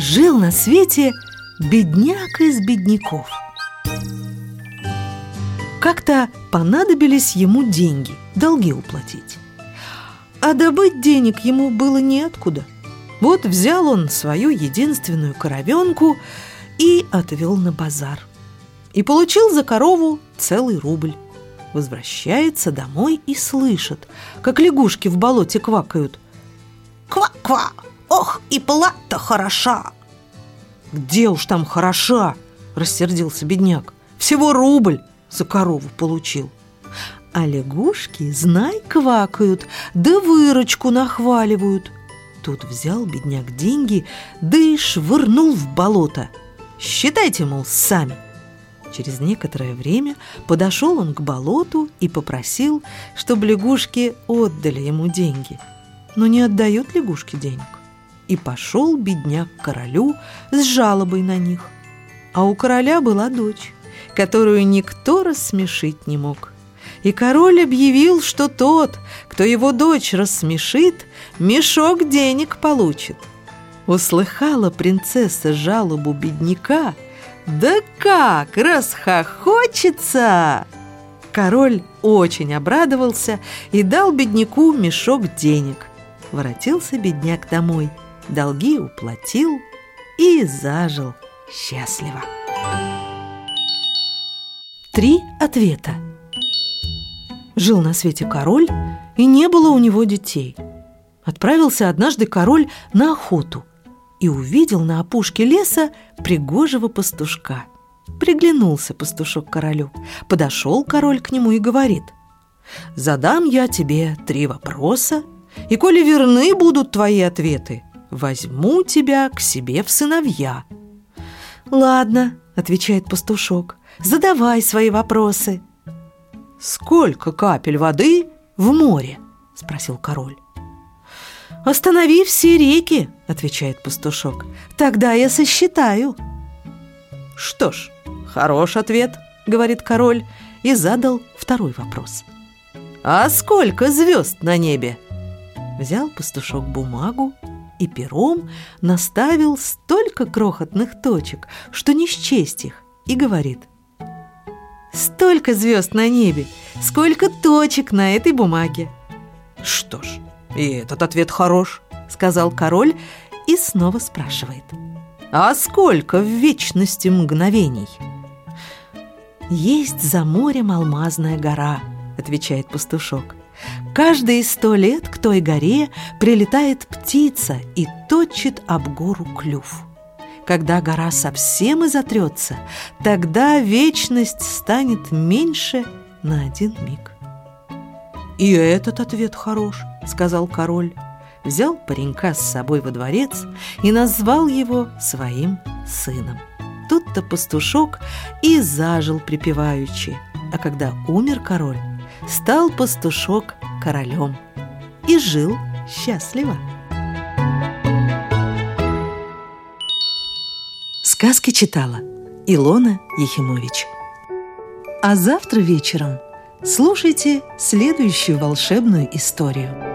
Жил на свете бедняк из бедняков Как-то понадобились ему деньги, долги уплатить а добыть денег ему было неоткуда. Вот взял он свою единственную коровенку и отвел на базар. И получил за корову целый рубль. Возвращается домой и слышит, как лягушки в болоте квакают. «Ква-ква! Ох, и плата хороша!» «Где уж там хороша?» – рассердился бедняк. «Всего рубль за корову получил». А лягушки, знай, квакают, да выручку нахваливают. Тут взял бедняк деньги, да и швырнул в болото. Считайте, мол, сами. Через некоторое время подошел он к болоту и попросил, чтобы лягушки отдали ему деньги. Но не отдают лягушки денег. И пошел бедняк к королю с жалобой на них. А у короля была дочь, которую никто рассмешить не мог и король объявил, что тот, кто его дочь рассмешит, мешок денег получит. Услыхала принцесса жалобу бедняка, да как расхохочется! Король очень обрадовался и дал бедняку мешок денег. Воротился бедняк домой, долги уплатил и зажил счастливо. Три ответа. Жил на свете король, и не было у него детей. Отправился однажды король на охоту и увидел на опушке леса пригожего пастушка. Приглянулся пастушок королю, подошел король к нему и говорит, «Задам я тебе три вопроса, и коли верны будут твои ответы, возьму тебя к себе в сыновья». «Ладно», — отвечает пастушок, — «задавай свои вопросы». «Сколько капель воды в море?» – спросил король. «Останови все реки», – отвечает пастушок. «Тогда я сосчитаю». «Что ж, хорош ответ», – говорит король и задал второй вопрос. «А сколько звезд на небе?» Взял пастушок бумагу и пером наставил столько крохотных точек, что не счесть их, и говорит – Столько звезд на небе, сколько точек на этой бумаге. Что ж, и этот ответ хорош, сказал король и снова спрашивает. А сколько в вечности мгновений? Есть за морем алмазная гора, отвечает пастушок. Каждые сто лет к той горе прилетает птица и точит об гору клюв. Когда гора совсем изотрется, тогда вечность станет меньше на один миг. «И этот ответ хорош», — сказал король. Взял паренька с собой во дворец и назвал его своим сыном. Тут-то пастушок и зажил припеваючи, а когда умер король, стал пастушок королем и жил счастливо. Сказки читала Илона Ехимович. А завтра вечером слушайте следующую волшебную историю –